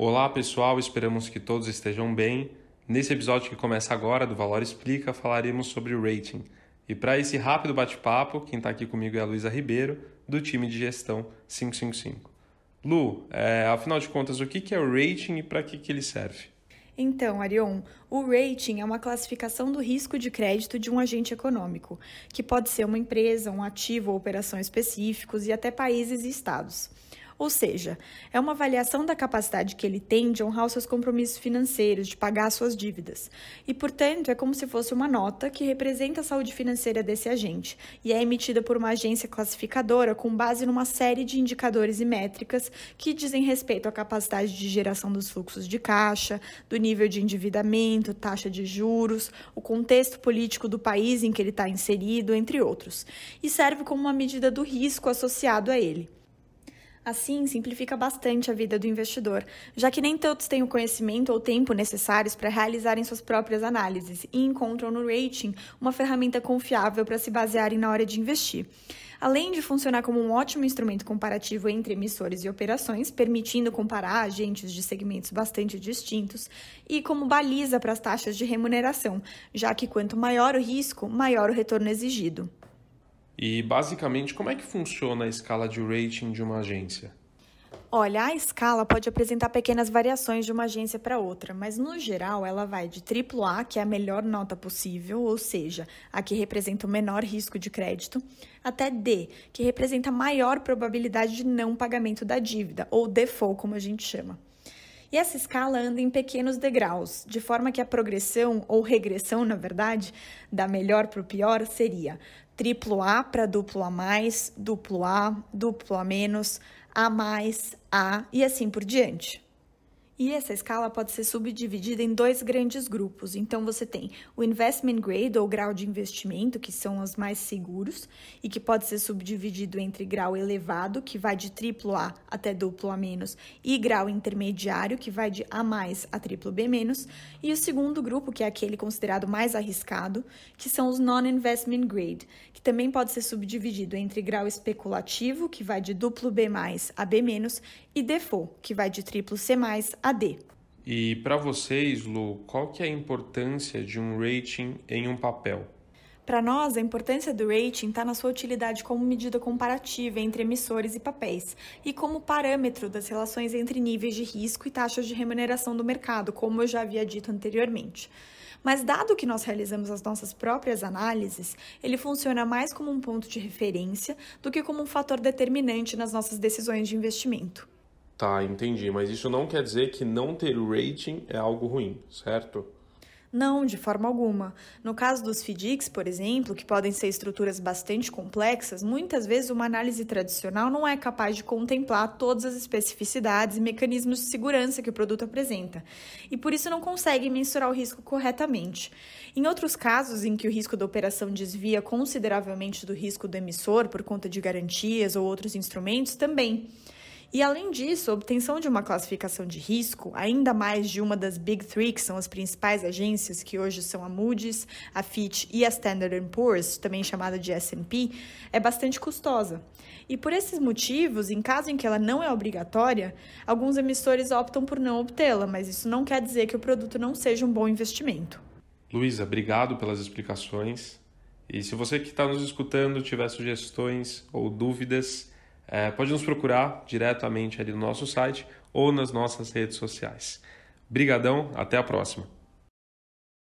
Olá pessoal, esperamos que todos estejam bem. Nesse episódio que começa agora do Valor Explica, falaremos sobre rating. E para esse rápido bate-papo, quem está aqui comigo é a Luísa Ribeiro, do time de gestão 555. Lu, é, afinal de contas, o que é o rating e para que, que ele serve? Então, Arion, o rating é uma classificação do risco de crédito de um agente econômico, que pode ser uma empresa, um ativo ou operação específicos e até países e estados. Ou seja, é uma avaliação da capacidade que ele tem de honrar os seus compromissos financeiros, de pagar suas dívidas. E, portanto, é como se fosse uma nota que representa a saúde financeira desse agente e é emitida por uma agência classificadora com base numa série de indicadores e métricas que dizem respeito à capacidade de geração dos fluxos de caixa, do nível de endividamento, taxa de juros, o contexto político do país em que ele está inserido, entre outros, e serve como uma medida do risco associado a ele. Assim, simplifica bastante a vida do investidor, já que nem todos têm o conhecimento ou tempo necessários para realizarem suas próprias análises e encontram no rating uma ferramenta confiável para se basearem na hora de investir. Além de funcionar como um ótimo instrumento comparativo entre emissores e operações, permitindo comparar agentes de segmentos bastante distintos, e como baliza para as taxas de remuneração, já que quanto maior o risco, maior o retorno exigido. E basicamente, como é que funciona a escala de rating de uma agência? Olha, a escala pode apresentar pequenas variações de uma agência para outra, mas no geral ela vai de AAA, que é a melhor nota possível, ou seja, a que representa o menor risco de crédito, até D, que representa a maior probabilidade de não pagamento da dívida, ou default, como a gente chama. E essa escala anda em pequenos degraus, de forma que a progressão, ou regressão, na verdade, da melhor para o pior seria triplo A para duplo A mais, duplo A, duplo A menos, A mais, A e assim por diante. E essa escala pode ser subdividida em dois grandes grupos. Então, você tem o investment grade, ou grau de investimento, que são os mais seguros, e que pode ser subdividido entre grau elevado, que vai de triplo A até duplo A menos, e grau intermediário, que vai de A mais a triplo B menos. E o segundo grupo, que é aquele considerado mais arriscado, que são os non-investment grade, que também pode ser subdividido entre grau especulativo, que vai de duplo B mais a B menos, e default, que vai de triplo C mais a D. E para vocês, Lu, qual que é a importância de um rating em um papel? Para nós, a importância do rating está na sua utilidade como medida comparativa entre emissores e papéis e como parâmetro das relações entre níveis de risco e taxas de remuneração do mercado, como eu já havia dito anteriormente. Mas, dado que nós realizamos as nossas próprias análises, ele funciona mais como um ponto de referência do que como um fator determinante nas nossas decisões de investimento. Tá, entendi. Mas isso não quer dizer que não ter rating é algo ruim, certo? Não, de forma alguma. No caso dos FDICs, por exemplo, que podem ser estruturas bastante complexas, muitas vezes uma análise tradicional não é capaz de contemplar todas as especificidades e mecanismos de segurança que o produto apresenta, e por isso não consegue mensurar o risco corretamente. Em outros casos em que o risco da operação desvia consideravelmente do risco do emissor por conta de garantias ou outros instrumentos, também. E além disso, a obtenção de uma classificação de risco, ainda mais de uma das Big Three, que são as principais agências, que hoje são a Moody's, a Fitch e a Standard Poor's, também chamada de S&P, é bastante custosa. E por esses motivos, em caso em que ela não é obrigatória, alguns emissores optam por não obtê-la, mas isso não quer dizer que o produto não seja um bom investimento. Luísa, obrigado pelas explicações. E se você que está nos escutando tiver sugestões ou dúvidas, é, pode nos procurar diretamente ali no nosso site ou nas nossas redes sociais. Brigadão, até a próxima.